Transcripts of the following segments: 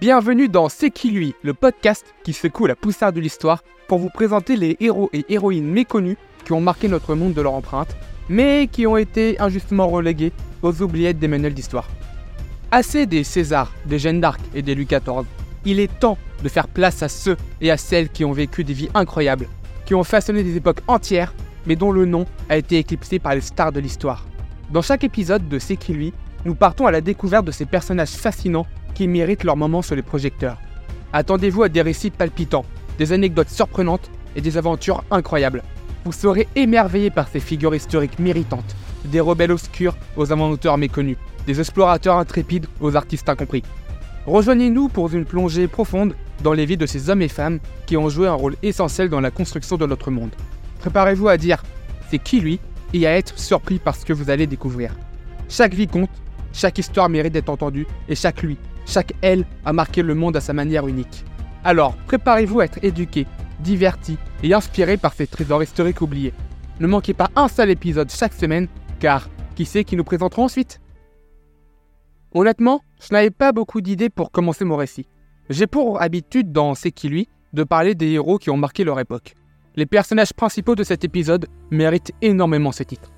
Bienvenue dans C'est qui lui, le podcast qui secoue la poussière de l'histoire pour vous présenter les héros et héroïnes méconnus qui ont marqué notre monde de leur empreinte, mais qui ont été injustement relégués aux oubliettes des manuels d'histoire. Assez des Césars, des Jeanne d'Arc et des Louis XIV. Il est temps de faire place à ceux et à celles qui ont vécu des vies incroyables, qui ont façonné des époques entières, mais dont le nom a été éclipsé par les stars de l'histoire. Dans chaque épisode de C'est qui lui, nous partons à la découverte de ces personnages fascinants qui méritent leur moment sur les projecteurs. Attendez-vous à des récits palpitants, des anecdotes surprenantes et des aventures incroyables. Vous serez émerveillé par ces figures historiques méritantes, des rebelles obscurs aux inventeurs méconnus, des explorateurs intrépides aux artistes incompris. Rejoignez-nous pour une plongée profonde dans les vies de ces hommes et femmes qui ont joué un rôle essentiel dans la construction de notre monde. Préparez-vous à dire c'est qui lui et à être surpris par ce que vous allez découvrir. Chaque vie compte, chaque histoire mérite d'être entendue et chaque lui, chaque elle a marqué le monde à sa manière unique. Alors, préparez-vous à être éduqué, diverti et inspiré par ces trésors historiques oubliés. Ne manquez pas un seul épisode chaque semaine, car qui sait qui nous présenteront ensuite? Honnêtement, je n'avais pas beaucoup d'idées pour commencer mon récit. J'ai pour habitude dans C'est qui lui de parler des héros qui ont marqué leur époque. Les personnages principaux de cet épisode méritent énormément ce titre.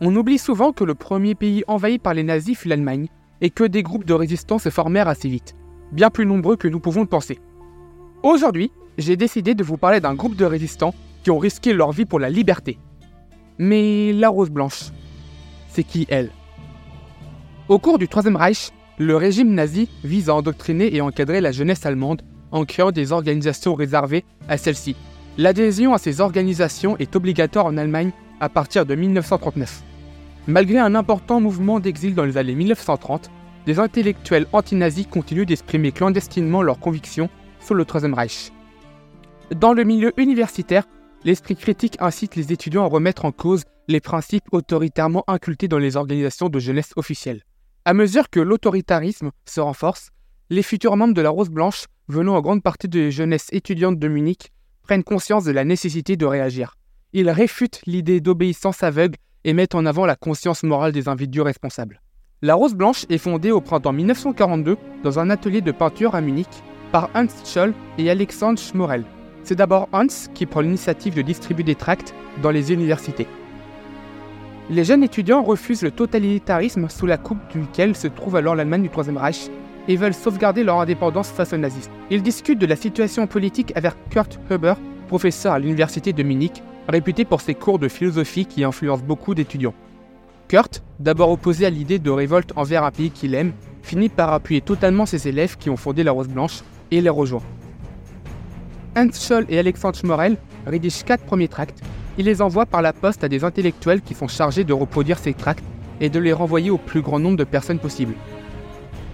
On oublie souvent que le premier pays envahi par les nazis fut l'Allemagne et que des groupes de résistance se formèrent assez vite, bien plus nombreux que nous pouvons le penser. Aujourd'hui, j'ai décidé de vous parler d'un groupe de résistants qui ont risqué leur vie pour la liberté. Mais la Rose Blanche, c'est qui elle? Au cours du Troisième Reich, le régime nazi vise à endoctriner et encadrer la jeunesse allemande en créant des organisations réservées à celle-ci. L'adhésion à ces organisations est obligatoire en Allemagne à partir de 1939. Malgré un important mouvement d'exil dans les années 1930, des intellectuels anti-nazis continuent d'exprimer clandestinement leurs convictions sur le Troisième Reich. Dans le milieu universitaire, l'esprit critique incite les étudiants à remettre en cause les principes autoritairement incultés dans les organisations de jeunesse officielles. À mesure que l'autoritarisme se renforce, les futurs membres de la Rose Blanche, venant en grande partie de jeunesse étudiante de Munich, prennent conscience de la nécessité de réagir. Ils réfutent l'idée d'obéissance aveugle et mettent en avant la conscience morale des individus responsables. La Rose Blanche est fondée au printemps 1942 dans un atelier de peinture à Munich par Hans Scholl et Alexandre Schmorel. C'est d'abord Hans qui prend l'initiative de distribuer des tracts dans les universités. Les jeunes étudiants refusent le totalitarisme sous la coupe duquel se trouve alors l'Allemagne du Troisième Reich et veulent sauvegarder leur indépendance face aux nazistes. Ils discutent de la situation politique avec Kurt Huber, professeur à l'université de Munich, réputé pour ses cours de philosophie qui influencent beaucoup d'étudiants. Kurt, d'abord opposé à l'idée de révolte envers un pays qu'il aime, finit par appuyer totalement ses élèves qui ont fondé la Rose Blanche et les rejoint. Hans Scholl et Alexandre Schmorel rédigent quatre premiers tracts. Ils les envoient par la poste à des intellectuels qui sont chargés de reproduire ces tracts et de les renvoyer au plus grand nombre de personnes possible.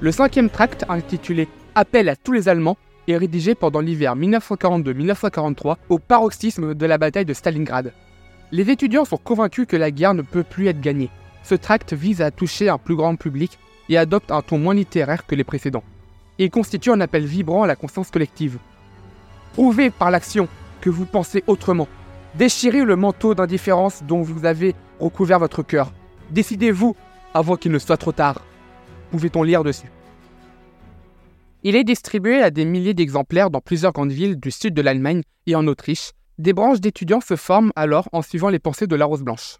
Le cinquième tract, intitulé Appel à tous les Allemands, est rédigé pendant l'hiver 1942-1943 au paroxysme de la bataille de Stalingrad. Les étudiants sont convaincus que la guerre ne peut plus être gagnée. Ce tract vise à toucher un plus grand public et adopte un ton moins littéraire que les précédents. Il constitue un appel vibrant à la conscience collective. Prouvez par l'action que vous pensez autrement. Déchirez le manteau d'indifférence dont vous avez recouvert votre cœur. Décidez-vous avant qu'il ne soit trop tard. Pouvait-on lire dessus? Il est distribué à des milliers d'exemplaires dans plusieurs grandes villes du sud de l'Allemagne et en Autriche. Des branches d'étudiants se forment alors en suivant les pensées de la Rose Blanche.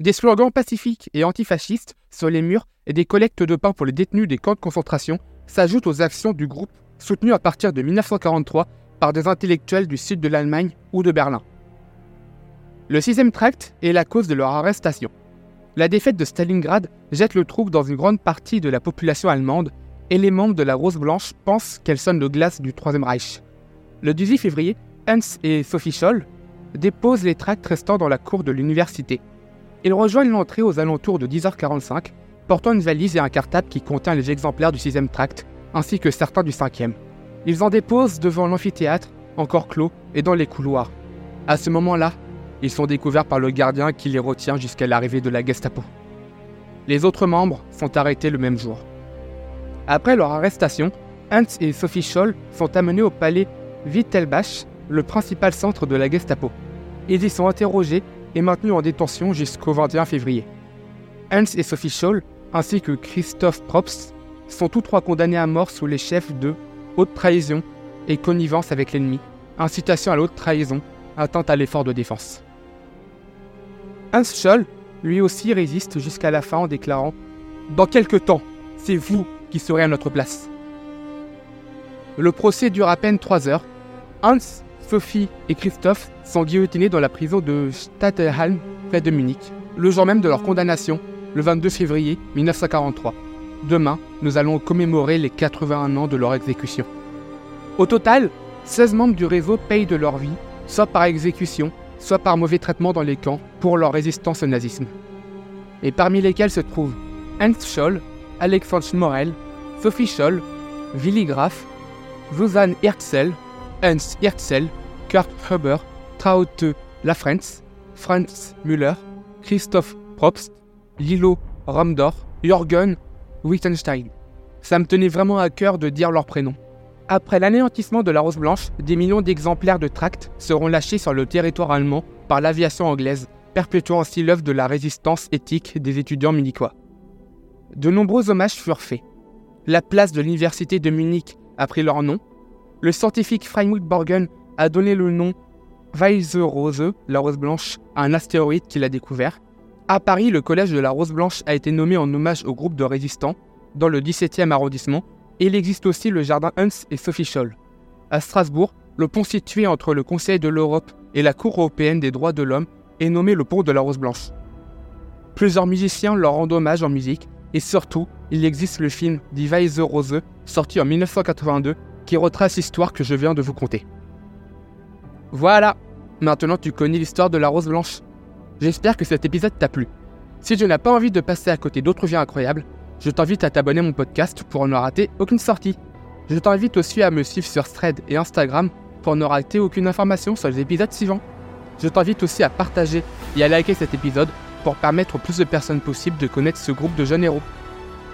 Des slogans pacifiques et antifascistes sur les murs et des collectes de pain pour les détenus des camps de concentration s'ajoutent aux actions du groupe soutenu à partir de 1943 par des intellectuels du sud de l'Allemagne ou de Berlin. Le sixième tract est la cause de leur arrestation. La défaite de Stalingrad jette le trouble dans une grande partie de la population allemande et les membres de la Rose Blanche pensent qu'elle sonne le glace du Troisième Reich. Le 18 février, Hans et Sophie Scholl déposent les tracts restants dans la cour de l'université. Ils rejoignent l'entrée aux alentours de 10h45, portant une valise et un cartable qui contient les exemplaires du sixième tract ainsi que certains du cinquième. Ils en déposent devant l'amphithéâtre, encore clos, et dans les couloirs. À ce moment-là, ils sont découverts par le gardien qui les retient jusqu'à l'arrivée de la Gestapo. Les autres membres sont arrêtés le même jour. Après leur arrestation, Hans et Sophie Scholl sont amenés au palais Wittelbach, le principal centre de la Gestapo. Ils y sont interrogés et maintenus en détention jusqu'au 21 février. Hans et Sophie Scholl, ainsi que Christoph Probst, sont tous trois condamnés à mort sous les chefs de haute trahison et connivence avec l'ennemi, incitation à l'autre trahison, atteinte à l'effort de défense. Hans Scholl, lui aussi, résiste jusqu'à la fin en déclarant Dans quelque temps, c'est vous qui serez à notre place. Le procès dure à peine trois heures. Hans, Sophie et Christophe sont guillotinés dans la prison de Stadthalm, près de Munich, le jour même de leur condamnation, le 22 février 1943. Demain, nous allons commémorer les 81 ans de leur exécution. Au total, 16 membres du réseau payent de leur vie, soit par exécution, soit par mauvais traitement dans les camps, pour leur résistance au nazisme. Et parmi lesquels se trouvent Hans Scholl, Alexandre Morel, Sophie Scholl, Willy Graf, Susanne Herzl, Hans Herzl, Kurt Huber, Traute Lafrenz, Franz Müller, Christoph Probst, Lilo Ramdor, Jürgen Wittgenstein. Ça me tenait vraiment à cœur de dire leurs prénoms. Après l'anéantissement de la Rose Blanche, des millions d'exemplaires de tracts seront lâchés sur le territoire allemand par l'aviation anglaise, perpétuant ainsi l'œuvre de la résistance éthique des étudiants munichois. De nombreux hommages furent faits. La place de l'université de Munich a pris leur nom. Le scientifique Freimut Borgen a donné le nom Rose, la rose blanche, à un astéroïde qu'il a découvert. À Paris, le collège de la Rose Blanche a été nommé en hommage au groupe de résistants dans le 17e arrondissement il existe aussi le jardin Hans et Sophie Scholl. À Strasbourg, le pont situé entre le Conseil de l'Europe et la Cour européenne des droits de l'homme est nommé le pont de la Rose Blanche. Plusieurs musiciens leur rendent hommage en musique et surtout, il existe le film Die Weise Rose sorti en 1982 qui retrace l'histoire que je viens de vous conter. Voilà, maintenant tu connais l'histoire de la Rose Blanche. J'espère que cet épisode t'a plu. Si tu n'as pas envie de passer à côté d'autres vies incroyables, je t'invite à t'abonner à mon podcast pour ne rater aucune sortie. Je t'invite aussi à me suivre sur Thread et Instagram pour ne rater aucune information sur les épisodes suivants. Je t'invite aussi à partager et à liker cet épisode pour permettre au plus de personnes possible de connaître ce groupe de jeunes héros.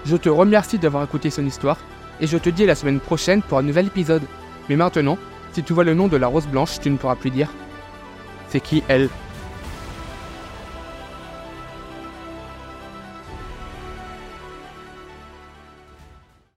Je te remercie d'avoir écouté son histoire et je te dis à la semaine prochaine pour un nouvel épisode. Mais maintenant, si tu vois le nom de la rose blanche, tu ne pourras plus dire c'est qui elle?